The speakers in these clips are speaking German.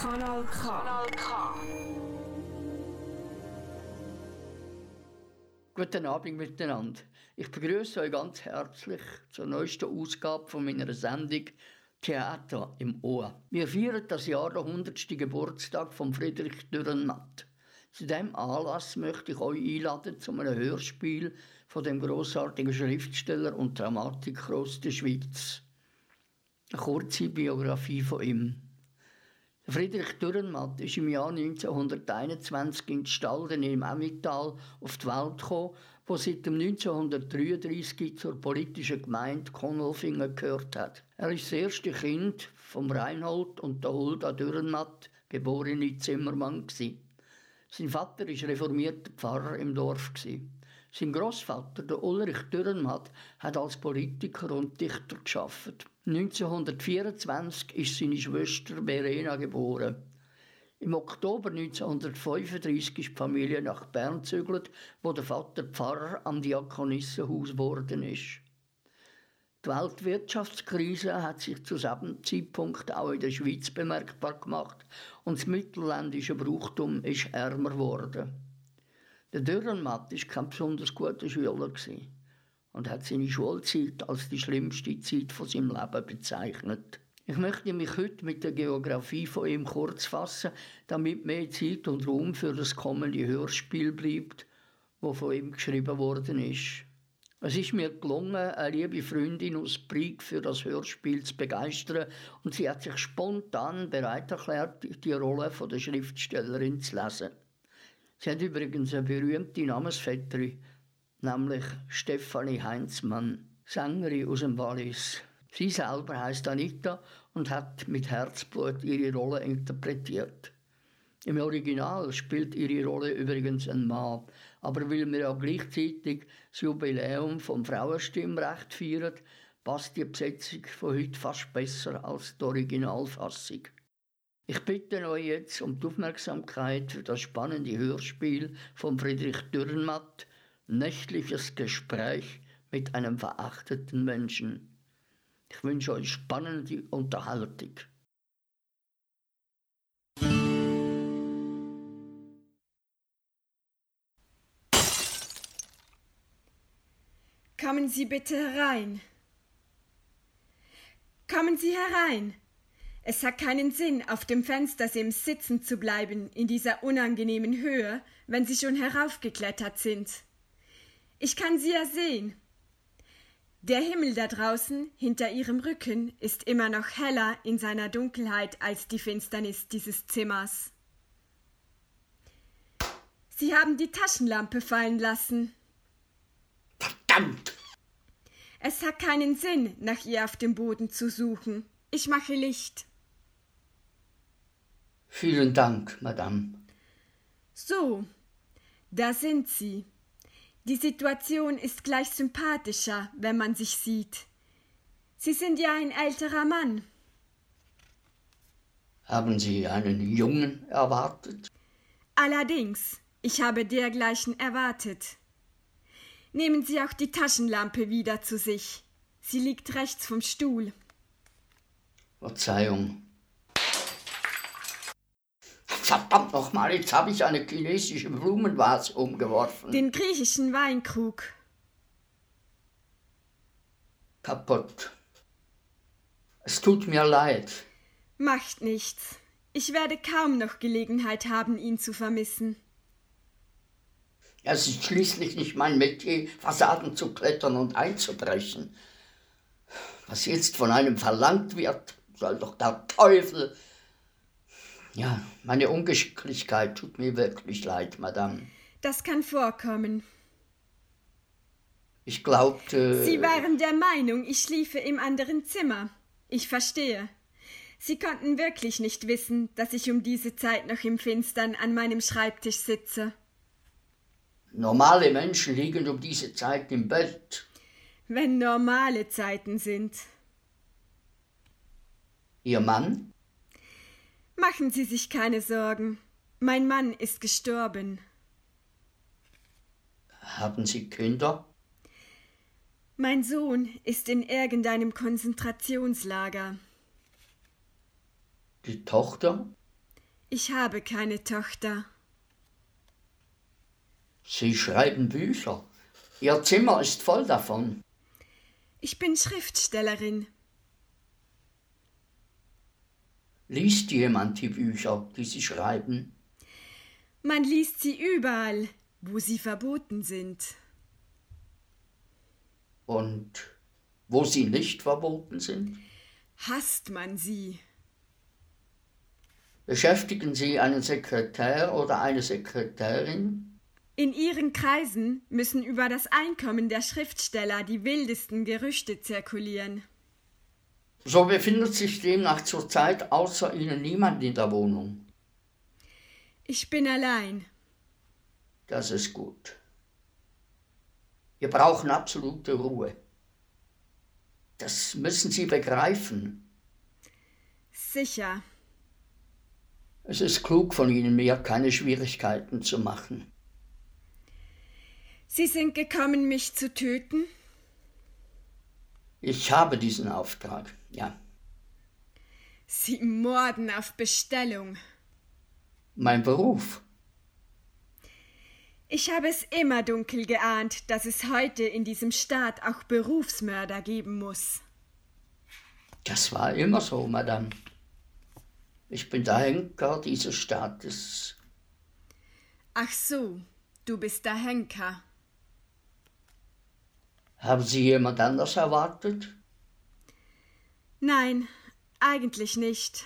Kanal K. Kanal K. Guten Abend miteinander. Ich begrüße euch ganz herzlich zur neuesten Ausgabe von meiner Sendung Theater im Ohr. Wir feiern das Jahr der 100. Geburtstag von Friedrich Dürrenmatt. Zu diesem Anlass möchte ich euch einladen zu einem Hörspiel von dem großartigen Schriftsteller und Dramatiker aus der Schweiz. Eine kurze Biografie von ihm. Friedrich Dürrenmatt ist im Jahr 1921 in Stalden im Emmental auf die Welt gekommen, wo seit 1933 zur politischen Gemeinde Konolfingen gehört hat. Er ist das erste Kind von Reinhold und der Hulda Dürrenmatt, geborene Zimmermann. Sein Vater war reformierter Pfarrer im Dorf. Sein Großvater, der Ulrich Dürrenmatt, hat als Politiker und Dichter geschafft. 1924 ist seine Schwester Verena geboren. Im Oktober 1935 ist die Familie nach Bern gezügelt, wo der Vater Pfarrer am Diakonissenhaus geworden ist. Die Weltwirtschaftskrise hat sich zu diesem Zeitpunkt auch in der Schweiz bemerkbar gemacht und das mittelländische Brauchtum ist ärmer geworden. Der Dürrenmatt war kein besonders guter Schüler und hat seine Schulzeit als die schlimmste Zeit von seinem Leben bezeichnet. Ich möchte mich heute mit der Geografie von ihm kurz fassen, damit mehr Zeit und Raum für das kommende Hörspiel bleibt, wo von ihm geschrieben worden ist. Es ist mir gelungen, eine liebe Freundin aus Brieg für das Hörspiel zu begeistern und sie hat sich spontan bereit erklärt, die Rolle der Schriftstellerin zu lesen. Sie hat übrigens eine berühmte Namensvetterin, nämlich Stefanie Heinzmann, Sängerin aus dem Wallis. Sie selber heißt Anita und hat mit Herzblut ihre Rolle interpretiert. Im Original spielt ihre Rolle übrigens ein Mann, aber weil wir ja gleichzeitig das Jubiläum vom Frauenstimmrecht feiern, passt die Besetzung von heute fast besser als die Originalfassung. Ich bitte euch jetzt um die Aufmerksamkeit für das spannende Hörspiel von Friedrich Dürrenmatt, Nächtliches Gespräch mit einem verachteten Menschen. Ich wünsche euch spannende Unterhaltung. Kommen Sie bitte herein. Kommen Sie herein. Es hat keinen Sinn, auf dem Fenstersims sitzen zu bleiben in dieser unangenehmen Höhe, wenn Sie schon heraufgeklettert sind. Ich kann Sie ja sehen. Der Himmel da draußen, hinter Ihrem Rücken, ist immer noch heller in seiner Dunkelheit als die Finsternis dieses Zimmers. Sie haben die Taschenlampe fallen lassen. Verdammt! Es hat keinen Sinn, nach ihr auf dem Boden zu suchen. Ich mache Licht. Vielen Dank, Madame. So, da sind Sie. Die Situation ist gleich sympathischer, wenn man sich sieht. Sie sind ja ein älterer Mann. Haben Sie einen Jungen erwartet? Allerdings, ich habe dergleichen erwartet. Nehmen Sie auch die Taschenlampe wieder zu sich. Sie liegt rechts vom Stuhl. Verzeihung. Verdammt nochmal, jetzt habe ich eine chinesische Blumenvase umgeworfen. Den griechischen Weinkrug. Kaputt. Es tut mir leid. Macht nichts. Ich werde kaum noch Gelegenheit haben, ihn zu vermissen. Es ist schließlich nicht mein Metier, Fassaden zu klettern und einzubrechen. Was jetzt von einem verlangt wird, soll doch der Teufel. Ja, meine Ungeschicklichkeit tut mir wirklich leid, Madame. Das kann vorkommen. Ich glaubte. Sie waren der Meinung, ich schliefe im anderen Zimmer. Ich verstehe. Sie konnten wirklich nicht wissen, dass ich um diese Zeit noch im Finstern an meinem Schreibtisch sitze. Normale Menschen liegen um diese Zeit im Bett. Wenn normale Zeiten sind. Ihr Mann? Machen Sie sich keine Sorgen. Mein Mann ist gestorben. Haben Sie Kinder? Mein Sohn ist in irgendeinem Konzentrationslager. Die Tochter? Ich habe keine Tochter. Sie schreiben Bücher. Ihr Zimmer ist voll davon. Ich bin Schriftstellerin. Liest jemand die Bücher, die Sie schreiben? Man liest sie überall, wo sie verboten sind. Und wo sie nicht verboten sind? Hasst man sie. Beschäftigen Sie einen Sekretär oder eine Sekretärin? In ihren Kreisen müssen über das Einkommen der Schriftsteller die wildesten Gerüchte zirkulieren. So befindet sich demnach zurzeit außer Ihnen niemand in der Wohnung. Ich bin allein. Das ist gut. Wir brauchen absolute Ruhe. Das müssen Sie begreifen. Sicher. Es ist klug von Ihnen, mir keine Schwierigkeiten zu machen. Sie sind gekommen, mich zu töten? Ich habe diesen Auftrag, ja. Sie morden auf Bestellung. Mein Beruf. Ich habe es immer dunkel geahnt, dass es heute in diesem Staat auch Berufsmörder geben muss. Das war immer so, Madame. Ich bin der Henker dieses Staates. Ach so, du bist der Henker. Haben Sie jemand anders erwartet? Nein, eigentlich nicht.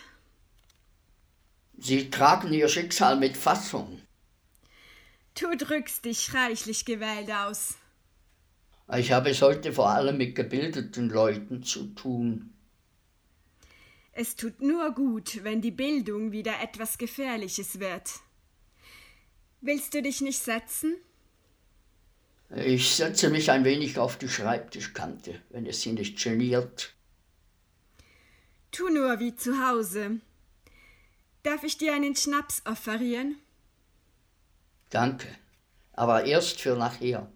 Sie tragen Ihr Schicksal mit Fassung. Du drückst dich reichlich gewählt aus. Ich habe es heute vor allem mit gebildeten Leuten zu tun. Es tut nur gut, wenn die Bildung wieder etwas Gefährliches wird. Willst du dich nicht setzen? Ich setze mich ein wenig auf die Schreibtischkante, wenn es Sie nicht geniert. Tu nur wie zu Hause. Darf ich dir einen Schnaps offerieren? Danke, aber erst für nachher.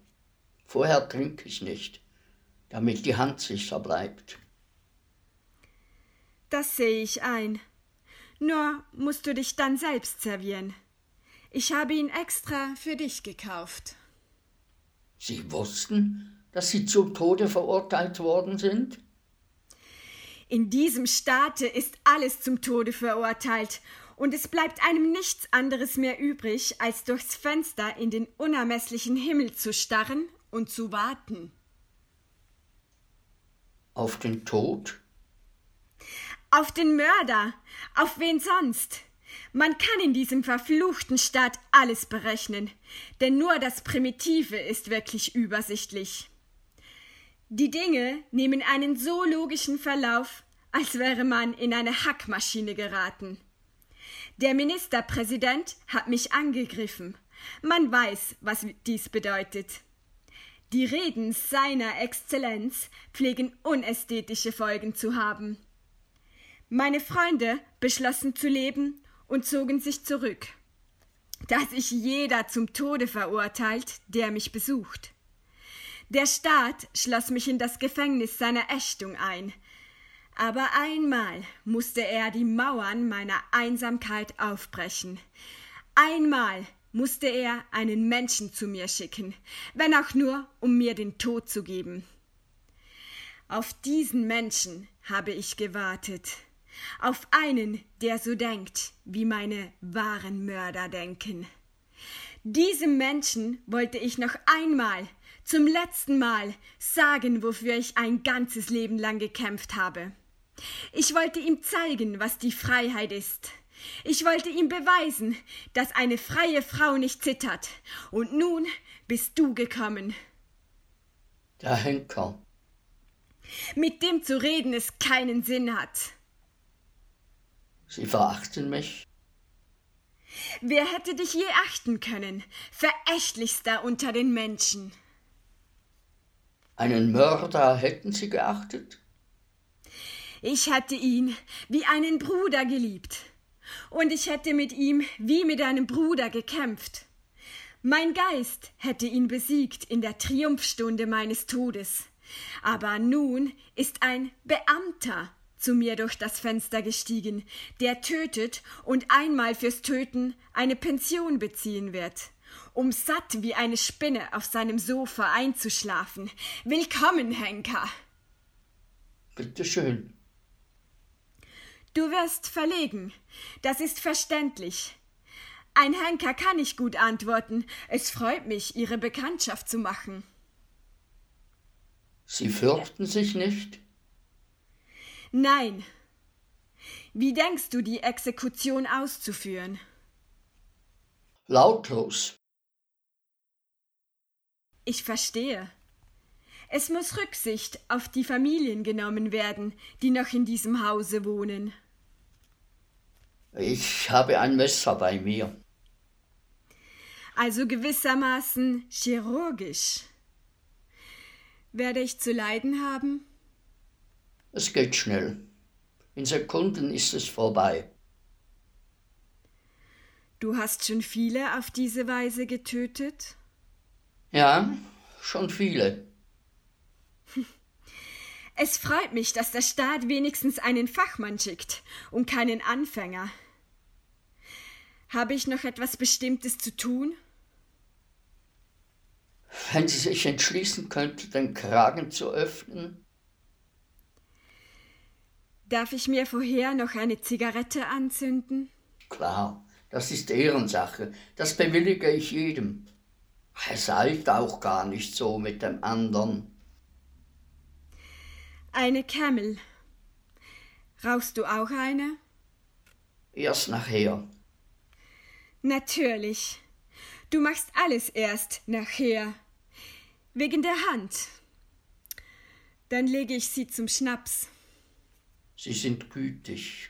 Vorher trinke ich nicht, damit die Hand sicher bleibt. Das sehe ich ein. Nur musst du dich dann selbst servieren. Ich habe ihn extra für dich gekauft. Sie wussten, dass Sie zum Tode verurteilt worden sind? In diesem Staate ist alles zum Tode verurteilt, und es bleibt einem nichts anderes mehr übrig, als durchs Fenster in den unermesslichen Himmel zu starren und zu warten. Auf den Tod? Auf den Mörder. Auf wen sonst? Man kann in diesem verfluchten Staat alles berechnen, denn nur das Primitive ist wirklich übersichtlich. Die Dinge nehmen einen so logischen Verlauf, als wäre man in eine Hackmaschine geraten. Der Ministerpräsident hat mich angegriffen. Man weiß, was dies bedeutet. Die Reden seiner Exzellenz pflegen unästhetische Folgen zu haben. Meine Freunde beschlossen zu leben und zogen sich zurück, da sich jeder zum Tode verurteilt, der mich besucht. Der Staat schloss mich in das Gefängnis seiner Ächtung ein, aber einmal musste er die Mauern meiner Einsamkeit aufbrechen. Einmal musste er einen Menschen zu mir schicken, wenn auch nur, um mir den Tod zu geben. Auf diesen Menschen habe ich gewartet auf einen, der so denkt, wie meine wahren Mörder denken. Diesem Menschen wollte ich noch einmal, zum letzten Mal, sagen, wofür ich ein ganzes Leben lang gekämpft habe. Ich wollte ihm zeigen, was die Freiheit ist. Ich wollte ihm beweisen, dass eine freie Frau nicht zittert. Und nun bist du gekommen. Der Henker. Mit dem zu reden es keinen Sinn hat. Sie verachten mich? Wer hätte dich je achten können, verächtlichster unter den Menschen? Einen Mörder hätten Sie geachtet? Ich hätte ihn wie einen Bruder geliebt, und ich hätte mit ihm wie mit einem Bruder gekämpft. Mein Geist hätte ihn besiegt in der Triumphstunde meines Todes. Aber nun ist ein Beamter zu mir durch das Fenster gestiegen, der tötet und einmal fürs Töten eine Pension beziehen wird, um satt wie eine Spinne auf seinem Sofa einzuschlafen. Willkommen, Henker. Bitte schön. Du wirst verlegen. Das ist verständlich. Ein Henker kann nicht gut antworten. Es freut mich, Ihre Bekanntschaft zu machen. Sie fürchten sich nicht? Nein. Wie denkst du, die Exekution auszuführen? Lautlos. Ich verstehe. Es muss Rücksicht auf die Familien genommen werden, die noch in diesem Hause wohnen. Ich habe ein Messer bei mir. Also gewissermaßen chirurgisch. Werde ich zu leiden haben? Es geht schnell. In Sekunden ist es vorbei. Du hast schon viele auf diese Weise getötet? Ja, schon viele. Es freut mich, dass der Staat wenigstens einen Fachmann schickt und keinen Anfänger. Habe ich noch etwas Bestimmtes zu tun? Wenn Sie sich entschließen könnte, den Kragen zu öffnen. Darf ich mir vorher noch eine Zigarette anzünden? Klar, das ist Ehrensache. Das bewillige ich jedem. Es eilt auch gar nicht so mit dem anderen. Eine Camel. Rauchst du auch eine? Erst nachher. Natürlich. Du machst alles erst nachher. Wegen der Hand. Dann lege ich sie zum Schnaps. Sie sind gütig.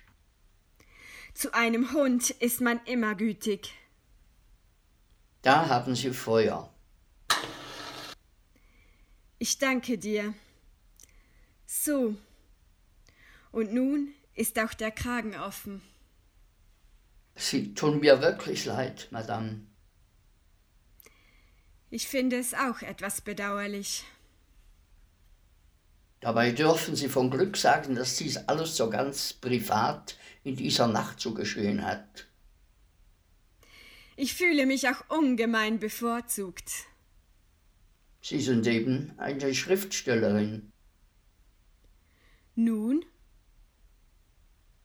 Zu einem Hund ist man immer gütig. Da haben Sie Feuer. Ich danke dir. So. Und nun ist auch der Kragen offen. Sie tun mir wirklich leid, Madame. Ich finde es auch etwas bedauerlich. Dabei dürfen Sie von Glück sagen, dass dies alles so ganz privat in dieser Nacht so geschehen hat. Ich fühle mich auch ungemein bevorzugt. Sie sind eben eine Schriftstellerin. Nun?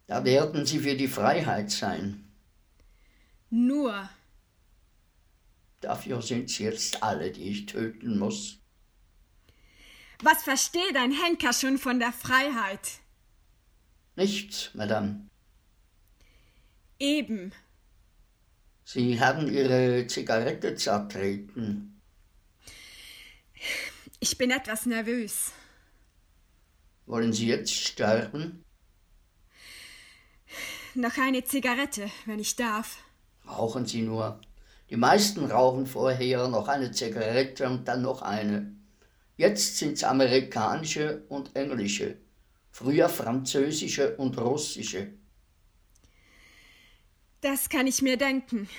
Da werden Sie für die Freiheit sein. Nur. Dafür sind Sie jetzt alle, die ich töten muss. Was versteht ein Henker schon von der Freiheit? Nichts, Madame. Eben. Sie haben Ihre Zigarette zertreten. Ich bin etwas nervös. Wollen Sie jetzt sterben? Noch eine Zigarette, wenn ich darf. Rauchen Sie nur. Die meisten rauchen vorher noch eine Zigarette und dann noch eine. Jetzt sind's amerikanische und englische, früher französische und russische. Das kann ich mir denken.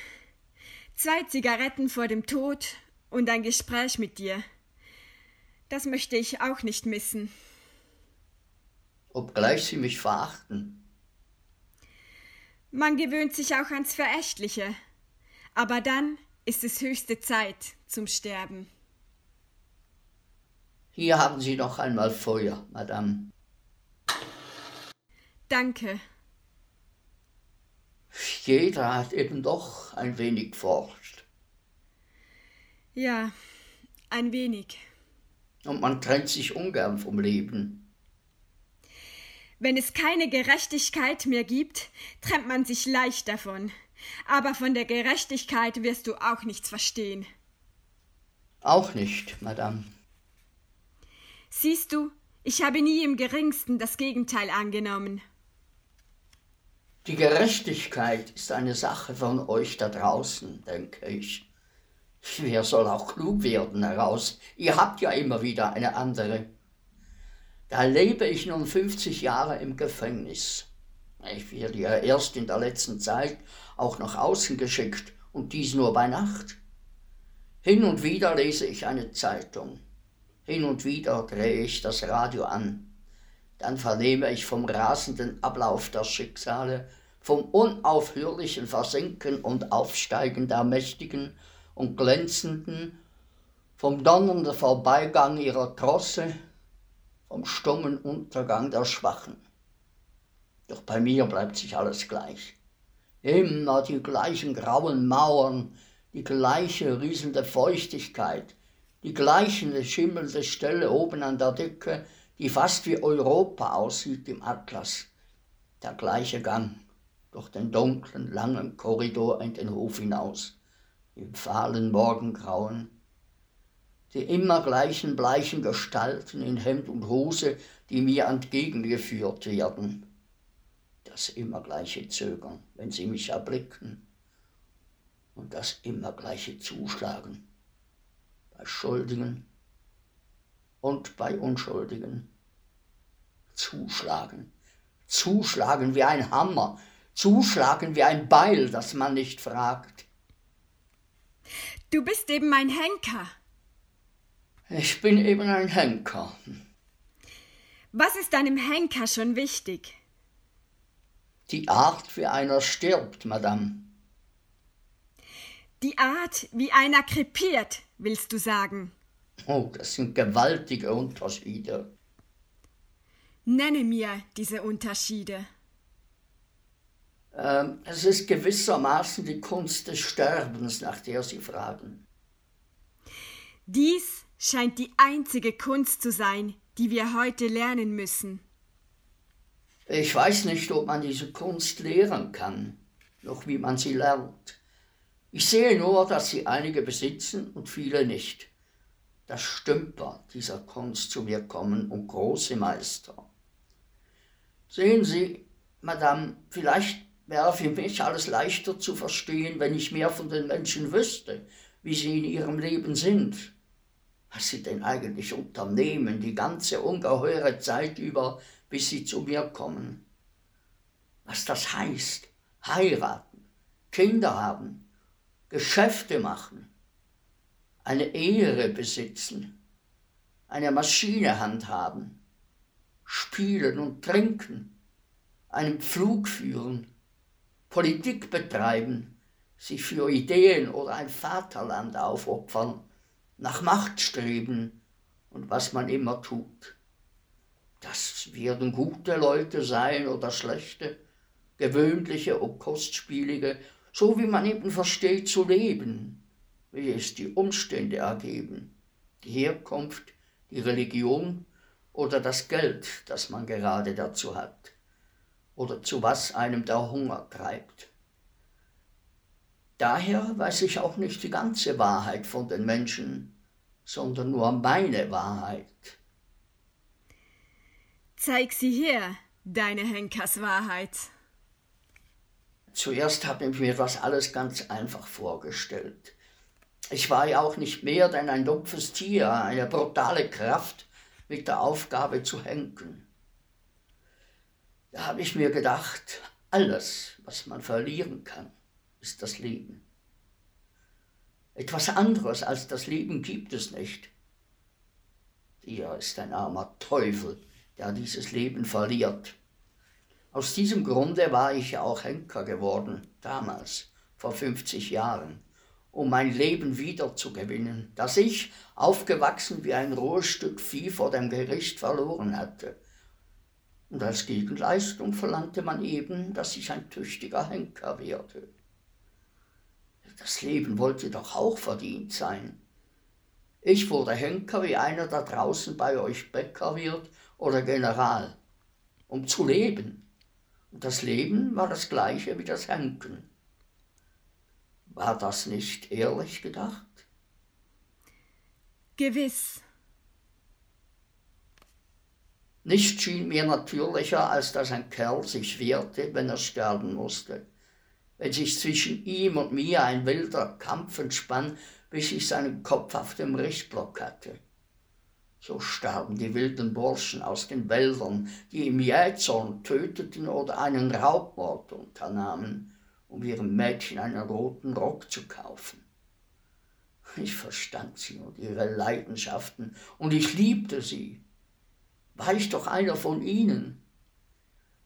Zwei Zigaretten vor dem Tod und ein Gespräch mit dir. Das möchte ich auch nicht missen. Obgleich Sie mich verachten. Man gewöhnt sich auch ans Verächtliche. Aber dann ist es höchste Zeit zum Sterben. Hier haben Sie noch einmal Feuer, Madame. Danke. Jeder hat eben doch ein wenig forscht. Ja, ein wenig. Und man trennt sich ungern vom Leben. Wenn es keine Gerechtigkeit mehr gibt, trennt man sich leicht davon. Aber von der Gerechtigkeit wirst du auch nichts verstehen. Auch nicht, Madame. Siehst du, ich habe nie im geringsten das Gegenteil angenommen. Die Gerechtigkeit ist eine Sache von euch da draußen, denke ich. Wer soll auch klug werden heraus? Ihr habt ja immer wieder eine andere. Da lebe ich nun 50 Jahre im Gefängnis. Ich werde ja erst in der letzten Zeit auch nach außen geschickt und dies nur bei Nacht. Hin und wieder lese ich eine Zeitung. Hin und wieder drehe ich das Radio an. Dann vernehme ich vom rasenden Ablauf der Schicksale, vom unaufhörlichen Versinken und Aufsteigen der Mächtigen und Glänzenden, vom donnernden Vorbeigang ihrer Trosse, vom stummen Untergang der Schwachen. Doch bei mir bleibt sich alles gleich. Immer die gleichen grauen Mauern, die gleiche rieselnde Feuchtigkeit, die gleiche schimmelnde Stelle oben an der Decke, die fast wie Europa aussieht im Atlas. Der gleiche Gang durch den dunklen, langen Korridor in den Hof hinaus, im fahlen Morgengrauen. Die immer gleichen bleichen Gestalten in Hemd und Hose, die mir entgegengeführt werden. Das immer gleiche Zögern, wenn sie mich erblicken. Und das immer gleiche Zuschlagen bei Schuldigen und bei Unschuldigen. Zuschlagen, zuschlagen wie ein Hammer, zuschlagen wie ein Beil, das man nicht fragt. Du bist eben ein Henker. Ich bin eben ein Henker. Was ist einem Henker schon wichtig? Die Art, wie einer stirbt, Madame. Die Art, wie einer krepiert, willst du sagen? Oh, das sind gewaltige Unterschiede. Nenne mir diese Unterschiede. Ähm, es ist gewissermaßen die Kunst des Sterbens, nach der Sie fragen. Dies scheint die einzige Kunst zu sein, die wir heute lernen müssen. Ich weiß nicht, ob man diese Kunst lehren kann, noch wie man sie lernt. Ich sehe nur, dass sie einige besitzen und viele nicht. Dass Stümper dieser Kunst zu mir kommen und große Meister. Sehen Sie, Madame, vielleicht wäre für mich alles leichter zu verstehen, wenn ich mehr von den Menschen wüsste, wie sie in ihrem Leben sind, was sie denn eigentlich unternehmen, die ganze ungeheure Zeit über, bis sie zu mir kommen. Was das heißt, heiraten, Kinder haben, Geschäfte machen, eine Ehre besitzen, eine Maschine handhaben, spielen und trinken, einen Pflug führen, Politik betreiben, sich für Ideen oder ein Vaterland aufopfern, nach Macht streben und was man immer tut. Das werden gute Leute sein oder schlechte, gewöhnliche und kostspielige so wie man eben versteht zu leben, wie es die Umstände ergeben, die Herkunft, die Religion oder das Geld, das man gerade dazu hat, oder zu was einem der Hunger treibt. Daher weiß ich auch nicht die ganze Wahrheit von den Menschen, sondern nur meine Wahrheit. Zeig sie her, deine Henkerswahrheit. Zuerst habe ich mir das alles ganz einfach vorgestellt. Ich war ja auch nicht mehr denn ein dumpfes Tier, eine brutale Kraft mit der Aufgabe zu henken. Da habe ich mir gedacht, alles, was man verlieren kann, ist das Leben. Etwas anderes als das Leben gibt es nicht. Hier ist ein armer Teufel, der dieses Leben verliert. Aus diesem Grunde war ich ja auch Henker geworden, damals, vor 50 Jahren, um mein Leben wiederzugewinnen, das ich, aufgewachsen wie ein rohes Stück Vieh vor dem Gericht, verloren hatte. Und als Gegenleistung verlangte man eben, dass ich ein tüchtiger Henker werde. Das Leben wollte doch auch verdient sein. Ich wurde Henker wie einer da draußen bei euch Bäcker wird oder General, um zu leben das Leben war das gleiche wie das Henken. War das nicht ehrlich gedacht? Gewiss. Nichts schien mir natürlicher, als dass ein Kerl sich wehrte, wenn er sterben musste. Wenn sich zwischen ihm und mir ein wilder Kampf entspann, bis ich seinen Kopf auf dem Richtblock hatte. So starben die wilden Burschen aus den Wäldern, die im Jähzorn töteten oder einen Raubmord unternahmen, um ihrem Mädchen einen roten Rock zu kaufen. Ich verstand sie und ihre Leidenschaften und ich liebte sie. War ich doch einer von ihnen.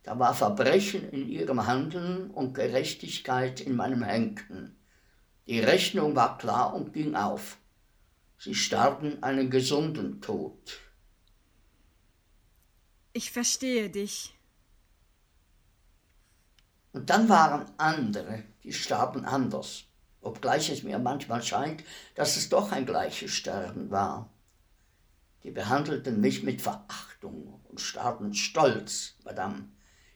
Da war Verbrechen in ihrem Handeln und Gerechtigkeit in meinem Henken. Die Rechnung war klar und ging auf. Sie starben einen gesunden Tod. Ich verstehe dich. Und dann waren andere, die starben anders, obgleich es mir manchmal scheint, dass es doch ein gleiches Sterben war. Die behandelten mich mit Verachtung und starben stolz, Madame,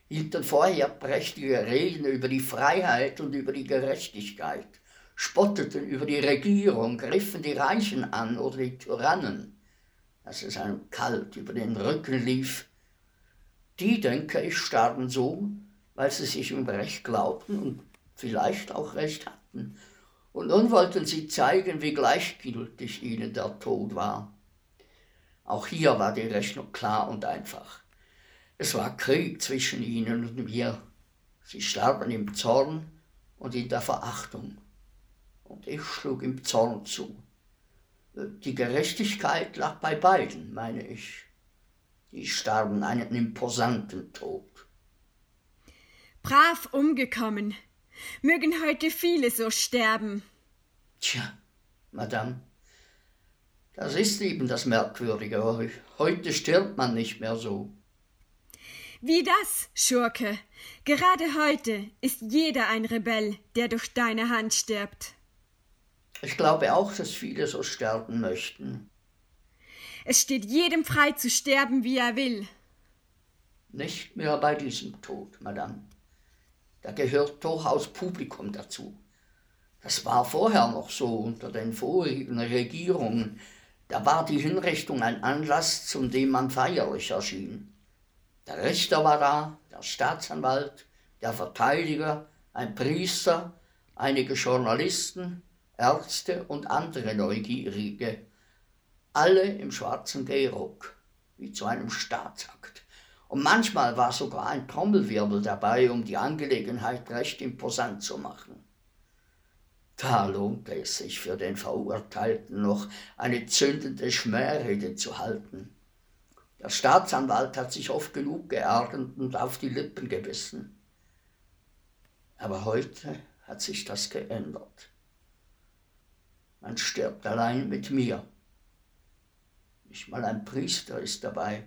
hielten vorher prächtige Reden über die Freiheit und über die Gerechtigkeit, spotteten über die Regierung, griffen die Reichen an oder die Tyrannen, dass es einem kalt über den Rücken lief. Die, denke ich, starben so, weil sie sich um Recht glaubten und vielleicht auch Recht hatten. Und nun wollten sie zeigen, wie gleichgültig ihnen der Tod war. Auch hier war die Rechnung klar und einfach. Es war Krieg zwischen ihnen und mir. Sie starben im Zorn und in der Verachtung. Und ich schlug im Zorn zu. Die Gerechtigkeit lag bei beiden, meine ich. Die starben einen imposanten Tod. Brav umgekommen. Mögen heute viele so sterben. Tja, Madame, das ist eben das Merkwürdige. Heute stirbt man nicht mehr so. Wie das, Schurke? Gerade heute ist jeder ein Rebell, der durch deine Hand stirbt. Ich glaube auch, dass viele so sterben möchten. Es steht jedem frei zu sterben, wie er will. Nicht mehr bei diesem Tod, Madame. Da gehört durchaus Publikum dazu. Das war vorher noch so unter den vorigen Regierungen. Da war die Hinrichtung ein Anlass, zum dem man feierlich erschien. Der Richter war da, der Staatsanwalt, der Verteidiger, ein Priester, einige Journalisten, Ärzte und andere Neugierige. Alle im schwarzen Gehrock, wie zu einem Staatsakt. Und manchmal war sogar ein Trommelwirbel dabei, um die Angelegenheit recht imposant zu machen. Da lohnte es sich für den Verurteilten noch, eine zündende Schmährede zu halten. Der Staatsanwalt hat sich oft genug geärgert und auf die Lippen gebissen. Aber heute hat sich das geändert. Man stirbt allein mit mir. Nicht mal ein Priester ist dabei.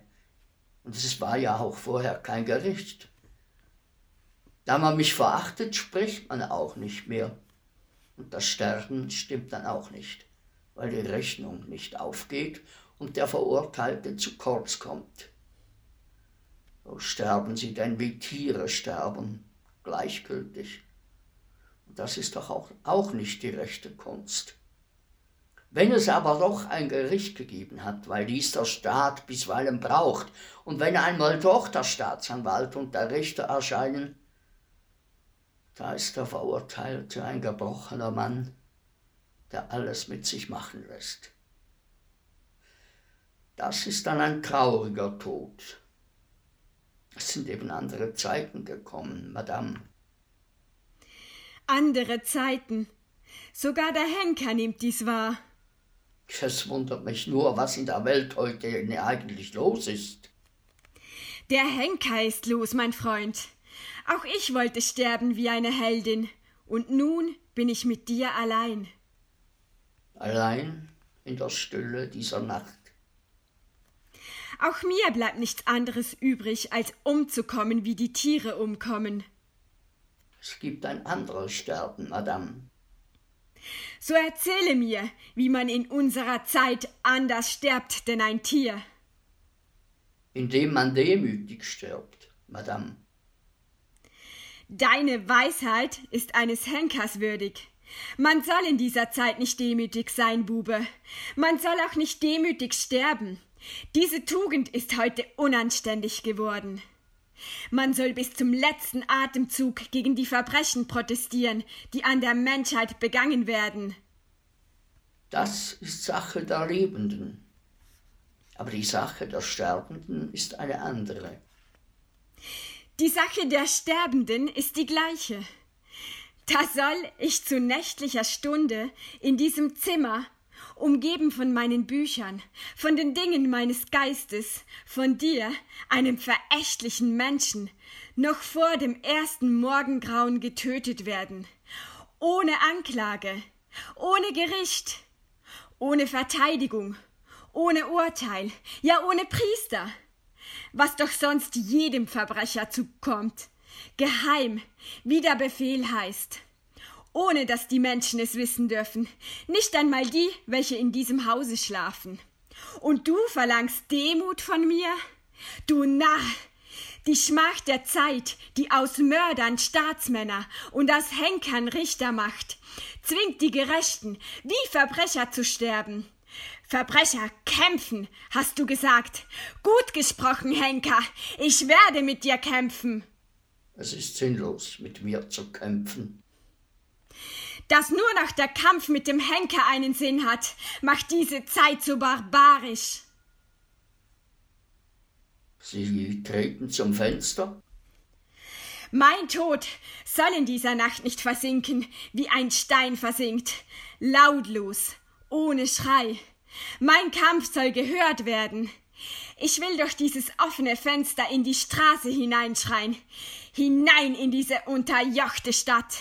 Und es war ja auch vorher kein Gericht. Da man mich verachtet, spricht man auch nicht mehr. Und das Sterben stimmt dann auch nicht, weil die Rechnung nicht aufgeht und der Verurteilte zu kurz kommt. So sterben sie denn wie Tiere sterben, gleichgültig. Und das ist doch auch, auch nicht die rechte Kunst. Wenn es aber doch ein Gericht gegeben hat, weil dies der Staat bisweilen braucht, und wenn einmal doch der Staatsanwalt und der Richter erscheinen, da ist der Verurteilte ein gebrochener Mann, der alles mit sich machen lässt. Das ist dann ein trauriger Tod. Es sind eben andere Zeiten gekommen, Madame. Andere Zeiten. Sogar der Henker nimmt dies wahr. Es wundert mich nur, was in der Welt heute eigentlich los ist. Der Henker ist los, mein Freund. Auch ich wollte sterben wie eine Heldin, und nun bin ich mit dir allein. Allein in der Stille dieser Nacht. Auch mir bleibt nichts anderes übrig, als umzukommen, wie die Tiere umkommen. Es gibt ein anderes Sterben, Madame. So erzähle mir, wie man in unserer Zeit anders stirbt denn ein Tier. Indem man demütig stirbt, Madame. Deine Weisheit ist eines Henkers würdig. Man soll in dieser Zeit nicht demütig sein, Bube. Man soll auch nicht demütig sterben. Diese Tugend ist heute unanständig geworden. Man soll bis zum letzten Atemzug gegen die Verbrechen protestieren, die an der Menschheit begangen werden. Das ist Sache der Lebenden. Aber die Sache der Sterbenden ist eine andere. Die Sache der Sterbenden ist die gleiche. Da soll ich zu nächtlicher Stunde in diesem Zimmer umgeben von meinen Büchern, von den Dingen meines Geistes, von dir, einem verächtlichen Menschen, noch vor dem ersten Morgengrauen getötet werden, ohne Anklage, ohne Gericht, ohne Verteidigung, ohne Urteil, ja ohne Priester, was doch sonst jedem Verbrecher zukommt, geheim, wie der Befehl heißt ohne dass die Menschen es wissen dürfen, nicht einmal die, welche in diesem Hause schlafen. Und du verlangst Demut von mir? Du Narr! Die Schmach der Zeit, die aus Mördern Staatsmänner und aus Henkern Richter macht, zwingt die Gerechten, wie Verbrecher zu sterben. Verbrecher kämpfen, hast du gesagt. Gut gesprochen, Henker. Ich werde mit dir kämpfen. Es ist sinnlos, mit mir zu kämpfen. Dass nur noch der Kampf mit dem Henker einen Sinn hat, macht diese Zeit so barbarisch. Sie treten zum Fenster? Mein Tod soll in dieser Nacht nicht versinken, wie ein Stein versinkt, lautlos, ohne Schrei. Mein Kampf soll gehört werden. Ich will durch dieses offene Fenster in die Straße hineinschreien, hinein in diese unterjochte Stadt.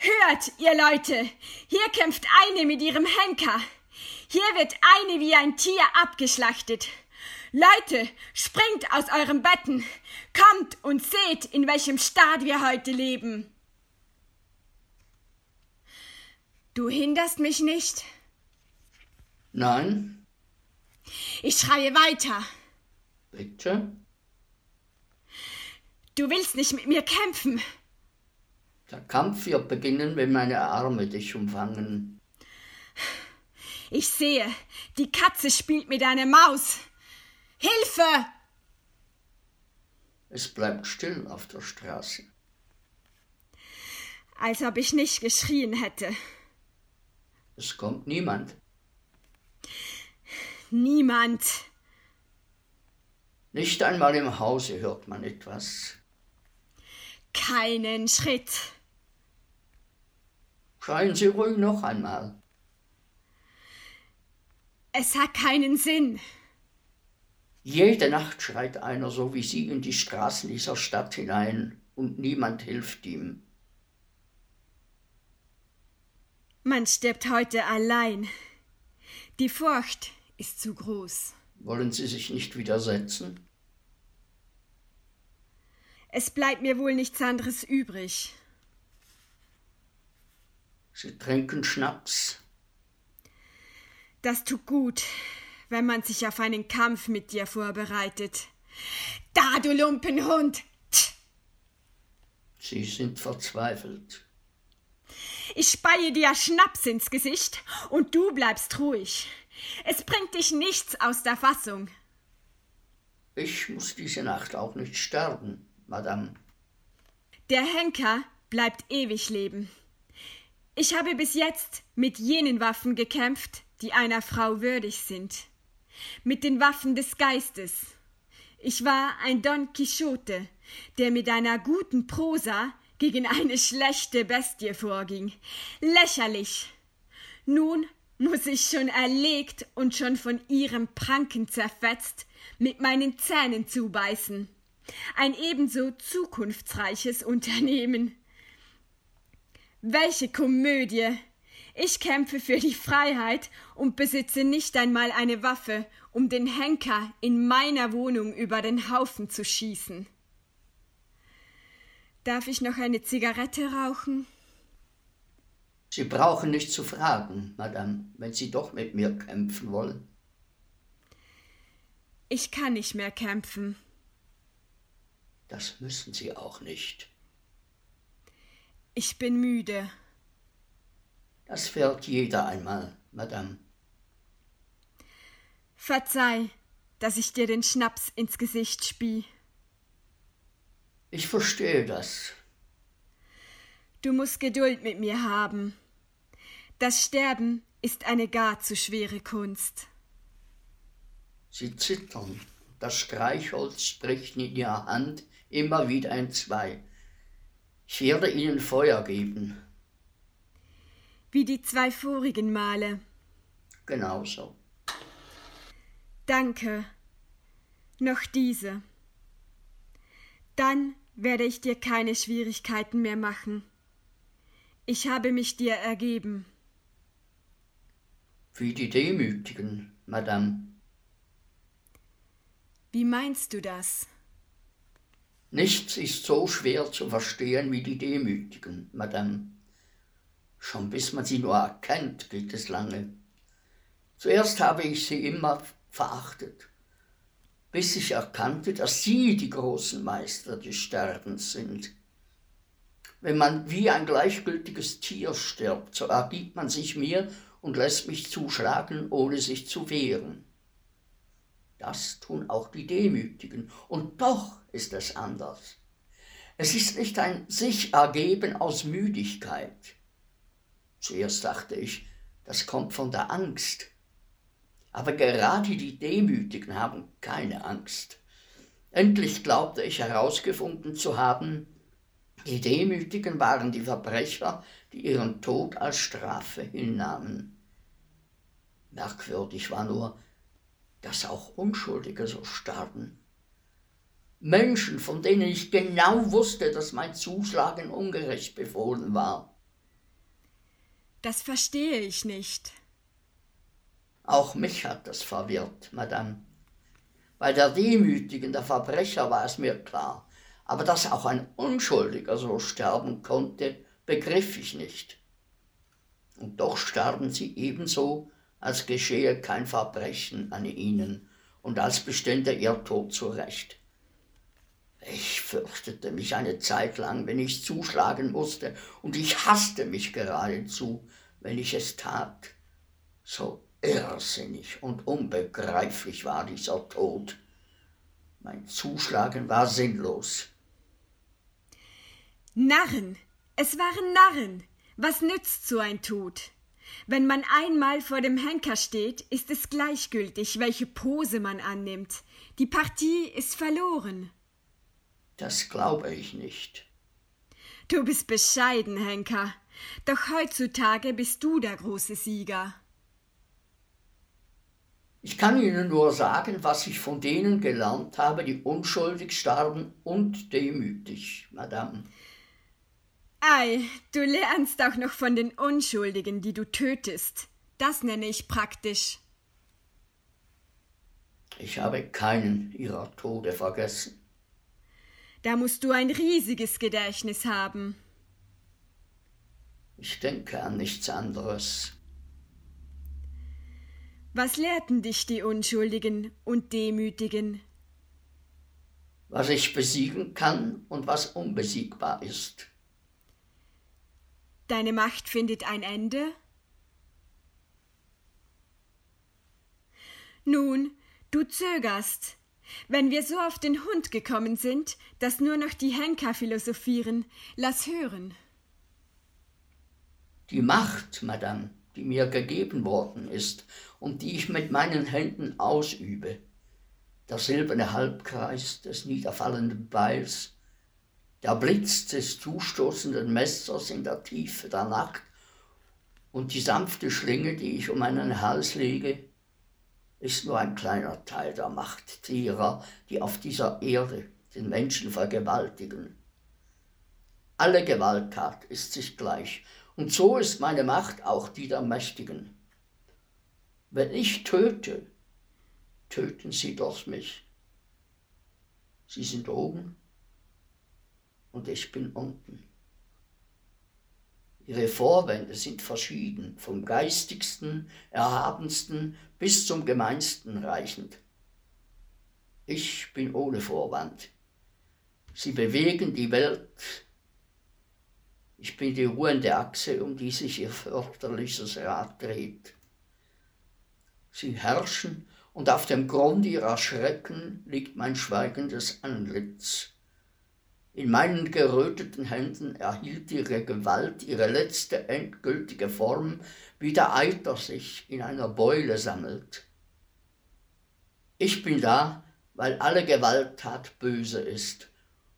Hört, ihr Leute, hier kämpft eine mit ihrem Henker. Hier wird eine wie ein Tier abgeschlachtet. Leute, springt aus euren Betten, kommt und seht, in welchem Staat wir heute leben. Du hinderst mich nicht? Nein. Ich schreie weiter. Bitte? Du willst nicht mit mir kämpfen. Der Kampf wird beginnen, wenn meine Arme dich umfangen. Ich sehe, die Katze spielt mit einer Maus. Hilfe! Es bleibt still auf der Straße. Als ob ich nicht geschrien hätte. Es kommt niemand. Niemand. Nicht einmal im Hause hört man etwas. Keinen Schritt. Schreien Sie ruhig noch einmal. Es hat keinen Sinn. Jede Nacht schreit einer so wie Sie in die Straßen dieser Stadt hinein, und niemand hilft ihm. Man stirbt heute allein. Die Furcht ist zu groß. Wollen Sie sich nicht widersetzen? Es bleibt mir wohl nichts anderes übrig. Sie trinken Schnaps. Das tut gut, wenn man sich auf einen Kampf mit dir vorbereitet. Da, du Lumpenhund! Tch. Sie sind verzweifelt. Ich speie dir Schnaps ins Gesicht und du bleibst ruhig. Es bringt dich nichts aus der Fassung. Ich muss diese Nacht auch nicht sterben, Madame. Der Henker bleibt ewig leben. Ich habe bis jetzt mit jenen Waffen gekämpft, die einer Frau würdig sind. Mit den Waffen des Geistes. Ich war ein Don Quixote, der mit einer guten Prosa gegen eine schlechte Bestie vorging. Lächerlich. Nun muss ich schon erlegt und schon von ihrem Pranken zerfetzt mit meinen Zähnen zubeißen. Ein ebenso zukunftsreiches Unternehmen. Welche Komödie! Ich kämpfe für die Freiheit und besitze nicht einmal eine Waffe, um den Henker in meiner Wohnung über den Haufen zu schießen. Darf ich noch eine Zigarette rauchen? Sie brauchen nicht zu fragen, Madame, wenn Sie doch mit mir kämpfen wollen. Ich kann nicht mehr kämpfen. Das müssen Sie auch nicht. Ich bin müde. Das fährt jeder einmal, Madame. Verzeih, dass ich dir den Schnaps ins Gesicht spie. Ich verstehe das. Du musst Geduld mit mir haben. Das Sterben ist eine gar zu schwere Kunst. Sie zittern. Das Streichholz spricht in ihrer Hand immer wieder ein Zwei. Ich werde ihnen Feuer geben. Wie die zwei vorigen Male. genauso. Danke. Noch diese. Dann werde ich dir keine Schwierigkeiten mehr machen. Ich habe mich dir ergeben. Wie die Demütigen, Madame. Wie meinst du das? Nichts ist so schwer zu verstehen wie die Demütigen, Madame. Schon bis man sie nur erkennt, geht es lange. Zuerst habe ich sie immer verachtet, bis ich erkannte, dass sie die großen Meister des Sterbens sind. Wenn man wie ein gleichgültiges Tier stirbt, so ergibt man sich mir und lässt mich zuschlagen, ohne sich zu wehren. Das tun auch die Demütigen, und doch ist es anders. Es ist nicht ein sich ergeben aus Müdigkeit. Zuerst dachte ich, das kommt von der Angst. Aber gerade die Demütigen haben keine Angst. Endlich glaubte ich herausgefunden zu haben, die Demütigen waren die Verbrecher, die ihren Tod als Strafe hinnahmen. Merkwürdig war nur, dass auch Unschuldige so starben. Menschen, von denen ich genau wusste, dass mein Zuschlagen ungerecht befohlen war. Das verstehe ich nicht. Auch mich hat das verwirrt, Madame. Bei der Demütigen der Verbrecher war es mir klar, aber dass auch ein Unschuldiger so sterben konnte, begriff ich nicht. Und doch starben sie ebenso, als geschehe kein Verbrechen an ihnen und als bestände ihr Tod zu Recht. Ich fürchtete mich eine Zeit lang, wenn ich zuschlagen musste, und ich hasste mich geradezu, wenn ich es tat. So irrsinnig und unbegreiflich war dieser Tod. Mein Zuschlagen war sinnlos. Narren, es waren Narren. Was nützt so ein Tod? Wenn man einmal vor dem Henker steht, ist es gleichgültig, welche Pose man annimmt. Die Partie ist verloren. Das glaube ich nicht. Du bist bescheiden, Henker. Doch heutzutage bist du der große Sieger. Ich kann Ihnen nur sagen, was ich von denen gelernt habe, die unschuldig starben und demütig, Madame. Ei, du lernst auch noch von den Unschuldigen, die du tötest. Das nenne ich praktisch. Ich habe keinen ihrer Tode vergessen. Da musst du ein riesiges Gedächtnis haben. Ich denke an nichts anderes. Was lehrten dich die Unschuldigen und Demütigen? Was ich besiegen kann und was unbesiegbar ist. Deine Macht findet ein Ende? Nun, du zögerst. Wenn wir so auf den Hund gekommen sind, dass nur noch die Henker philosophieren, lass hören. Die Macht, Madame, die mir gegeben worden ist und die ich mit meinen Händen ausübe, der silberne Halbkreis des niederfallenden Beils, der Blitz des zustoßenden Messers in der Tiefe der Nacht und die sanfte Schlinge, die ich um meinen Hals lege, ist nur ein kleiner Teil der Macht derer, die auf dieser Erde den Menschen vergewaltigen. Alle Gewalttat ist sich gleich, und so ist meine Macht auch die der Mächtigen. Wenn ich töte, töten sie doch mich. Sie sind oben und ich bin unten. Ihre Vorwände sind verschieden, vom geistigsten, erhabensten bis zum gemeinsten reichend. Ich bin ohne Vorwand. Sie bewegen die Welt. Ich bin die ruhende Achse, um die sich ihr fürchterliches Rad dreht. Sie herrschen, und auf dem Grund ihrer Schrecken liegt mein schweigendes Antlitz. In meinen geröteten Händen erhielt ihre Gewalt ihre letzte endgültige Form, wie der Eiter sich in einer Beule sammelt. Ich bin da, weil alle Gewalttat böse ist.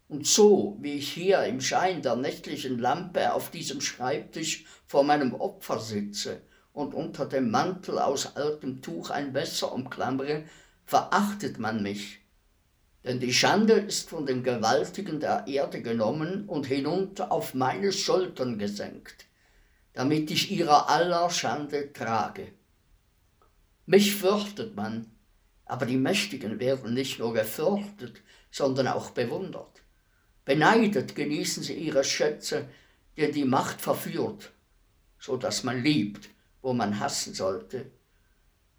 Und so, wie ich hier im Schein der nächtlichen Lampe auf diesem Schreibtisch vor meinem Opfer sitze und unter dem Mantel aus altem Tuch ein Messer umklammere, verachtet man mich. Denn die Schande ist von dem Gewaltigen der Erde genommen und hinunter auf meine Schultern gesenkt, damit ich ihrer aller Schande trage. Mich fürchtet man, aber die Mächtigen werden nicht nur gefürchtet, sondern auch bewundert. Beneidet genießen sie ihre Schätze, denn die Macht verführt, so dass man liebt, wo man hassen sollte.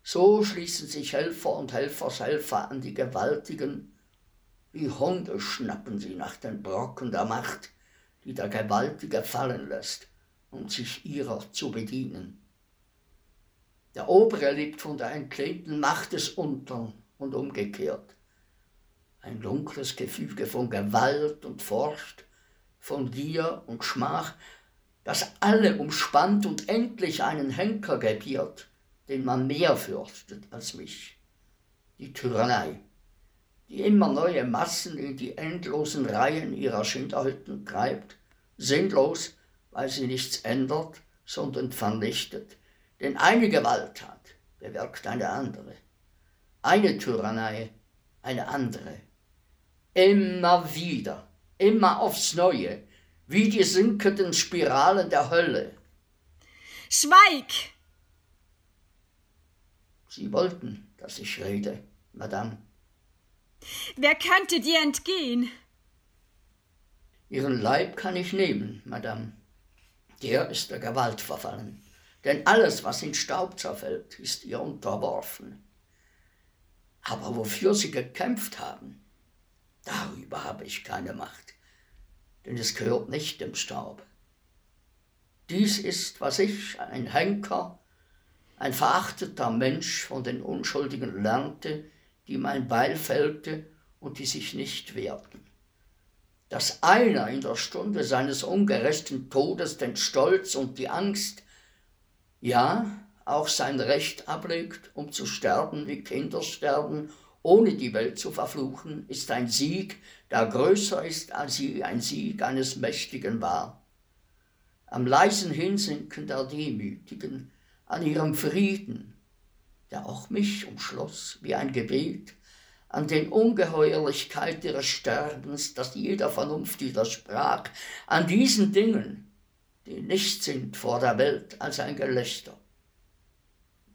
So schließen sich Helfer und Helfershelfer an die Gewaltigen, wie Hunde schnappen sie nach den Brocken der Macht, die der Gewaltige fallen lässt, um sich ihrer zu bedienen. Der Obere lebt von der entlehnten Macht des Untern und umgekehrt ein dunkles Gefüge von Gewalt und Furcht, von Gier und Schmach, das alle umspannt und endlich einen Henker gebiert, den man mehr fürchtet als mich. Die Tyrannei, die immer neue Massen in die endlosen Reihen ihrer Schinderhütten treibt, sinnlos, weil sie nichts ändert, sondern vernichtet. Denn eine Gewalttat bewirkt eine andere. Eine Tyrannei eine andere. Immer wieder, immer aufs Neue, wie die sinkenden Spiralen der Hölle. Schweig! Sie wollten, dass ich rede, Madame. Wer könnte dir entgehen? Ihren Leib kann ich nehmen, Madame. Der ist der Gewalt verfallen. Denn alles, was in Staub zerfällt, ist ihr unterworfen. Aber wofür sie gekämpft haben, Darüber habe ich keine Macht, denn es gehört nicht dem Staub. Dies ist, was ich, ein Henker, ein verachteter Mensch von den Unschuldigen lernte, die mein Beil fällte und die sich nicht wehrten. Dass einer in der Stunde seines ungerechten Todes den Stolz und die Angst, ja, auch sein Recht ablegt, um zu sterben, wie Kinder sterben ohne die Welt zu verfluchen, ist ein Sieg, der größer ist, als sie ein Sieg eines Mächtigen war. Am leisen Hinsinken der Demütigen, an ihrem Frieden, der auch mich umschloss wie ein Gebet, an den Ungeheuerlichkeit ihres Sterbens, das jeder Vernunft widersprach, an diesen Dingen, die nichts sind vor der Welt als ein Gelächter.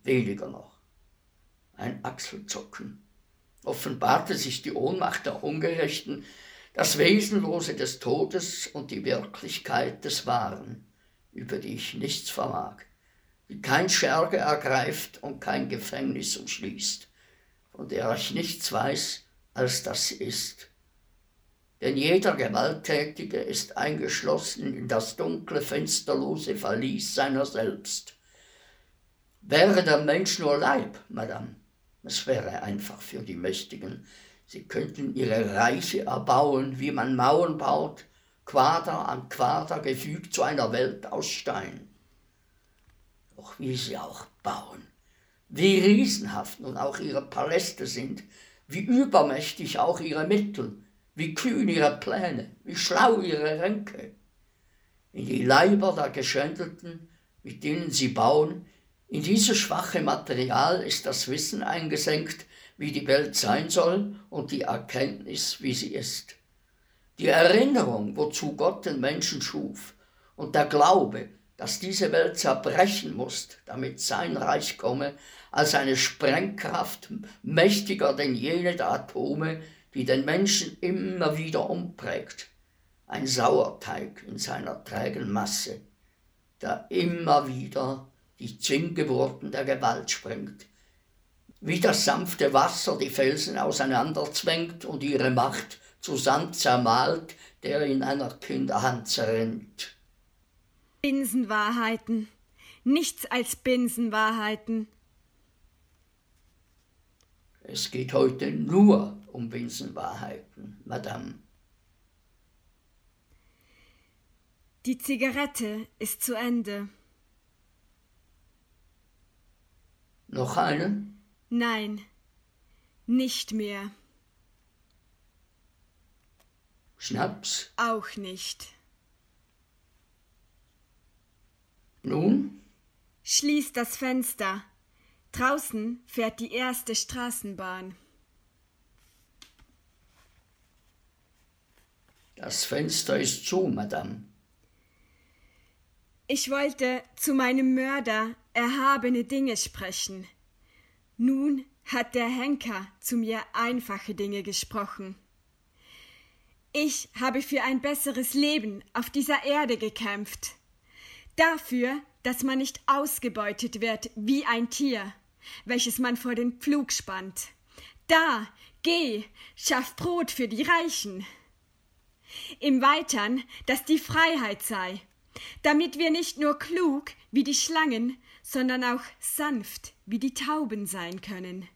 Weniger noch, ein Achselzucken offenbarte sich die Ohnmacht der Ungerechten, das Wesenlose des Todes und die Wirklichkeit des Wahren, über die ich nichts vermag, kein Scherge ergreift und kein Gefängnis umschließt, von der ich nichts weiß, als das ist. Denn jeder Gewalttätige ist eingeschlossen in das dunkle, fensterlose Verlies seiner selbst. Wäre der Mensch nur Leib, Madame, es wäre einfach für die Mächtigen. Sie könnten ihre Reiche erbauen, wie man Mauern baut, Quader an Quader gefügt zu einer Welt aus Stein. Doch wie sie auch bauen, wie riesenhaft nun auch ihre Paläste sind, wie übermächtig auch ihre Mittel, wie kühn ihre Pläne, wie schlau ihre Ränke. In die Leiber der Geschändelten, mit denen sie bauen, in dieses schwache Material ist das Wissen eingesenkt, wie die Welt sein soll und die Erkenntnis, wie sie ist. Die Erinnerung, wozu Gott den Menschen schuf und der Glaube, dass diese Welt zerbrechen muss, damit sein Reich komme, als eine Sprengkraft mächtiger denn jene der Atome, die den Menschen immer wieder umprägt. Ein Sauerteig in seiner trägen Masse, der immer wieder die Zinngeburten der Gewalt sprengt. Wie das sanfte Wasser die Felsen auseinanderzwängt und ihre Macht zu Sand zermalt, der in einer Kinderhand zerrinnt. Binsenwahrheiten. Nichts als Binsenwahrheiten. Es geht heute nur um Binsenwahrheiten, Madame. Die Zigarette ist zu Ende. Noch eine? Nein, nicht mehr. Schnaps? Auch nicht. Nun? schließt das Fenster. Draußen fährt die erste Straßenbahn. Das Fenster ist zu, Madame. Ich wollte zu meinem Mörder erhabene Dinge sprechen. Nun hat der Henker zu mir einfache Dinge gesprochen. Ich habe für ein besseres Leben auf dieser Erde gekämpft. Dafür, dass man nicht ausgebeutet wird wie ein Tier, welches man vor den Pflug spannt. Da, geh, schaff Brot für die Reichen. Im Weitern, dass die Freiheit sei, damit wir nicht nur klug wie die Schlangen, sondern auch sanft wie die Tauben sein können.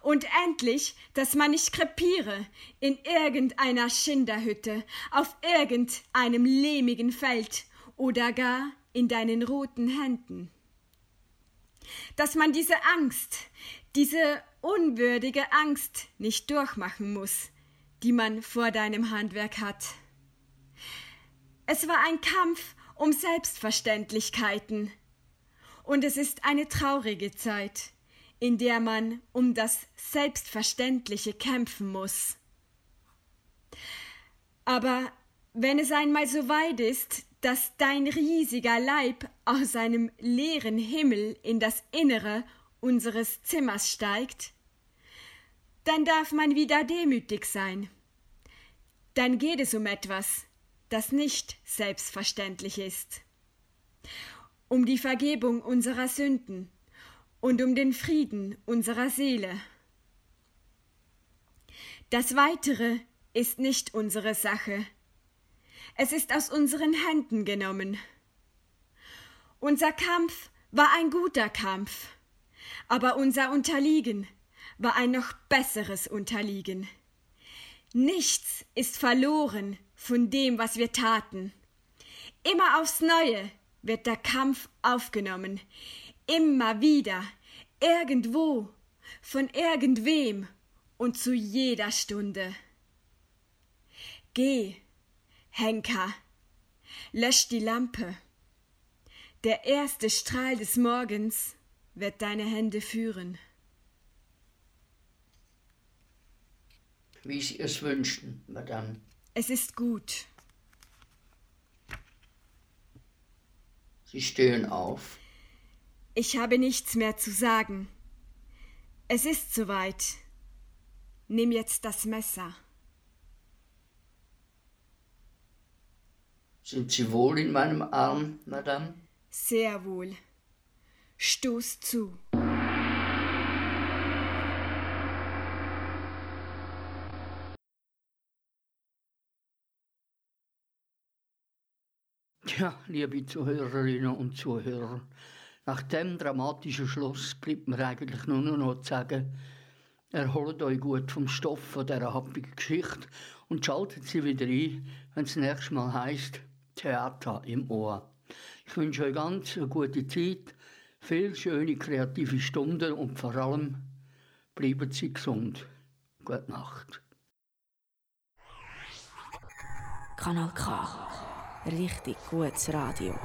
Und endlich, dass man nicht krepiere in irgendeiner Schinderhütte, auf irgendeinem lehmigen Feld oder gar in deinen roten Händen. Dass man diese Angst, diese unwürdige Angst nicht durchmachen muss, die man vor deinem Handwerk hat. Es war ein Kampf um Selbstverständlichkeiten. Und es ist eine traurige Zeit, in der man um das Selbstverständliche kämpfen muss. Aber wenn es einmal so weit ist, dass dein riesiger Leib aus einem leeren Himmel in das Innere unseres Zimmers steigt, dann darf man wieder demütig sein. Dann geht es um etwas, das nicht selbstverständlich ist. Um die Vergebung unserer Sünden und um den Frieden unserer Seele. Das Weitere ist nicht unsere Sache. Es ist aus unseren Händen genommen. Unser Kampf war ein guter Kampf, aber unser Unterliegen war ein noch besseres Unterliegen. Nichts ist verloren von dem, was wir taten. Immer aufs Neue wird der Kampf aufgenommen, immer wieder, irgendwo, von irgendwem und zu jeder Stunde. Geh, Henker, lösch die Lampe. Der erste Strahl des Morgens wird deine Hände führen. Wie Sie es wünschen, Madame. Es ist gut. Sie stehen auf. Ich habe nichts mehr zu sagen. Es ist soweit. Nimm jetzt das Messer. Sind Sie wohl in meinem Arm, Madame? Sehr wohl. Stoß zu. Ja, liebe Zuhörerinnen und Zuhörer, nach dem dramatischen Schluss bleibt mir eigentlich nur noch zu sagen, erholt euch gut vom Stoff von dieser happigen Geschichte und schaltet sie wieder ein, wenn es nächstes Mal heisst Theater im Ohr. Ich wünsche euch ganz eine gute Zeit, viele schöne kreative Stunden und vor allem bleiben Sie gesund. Gute Nacht. Kanal K. Richtig gutes Radio.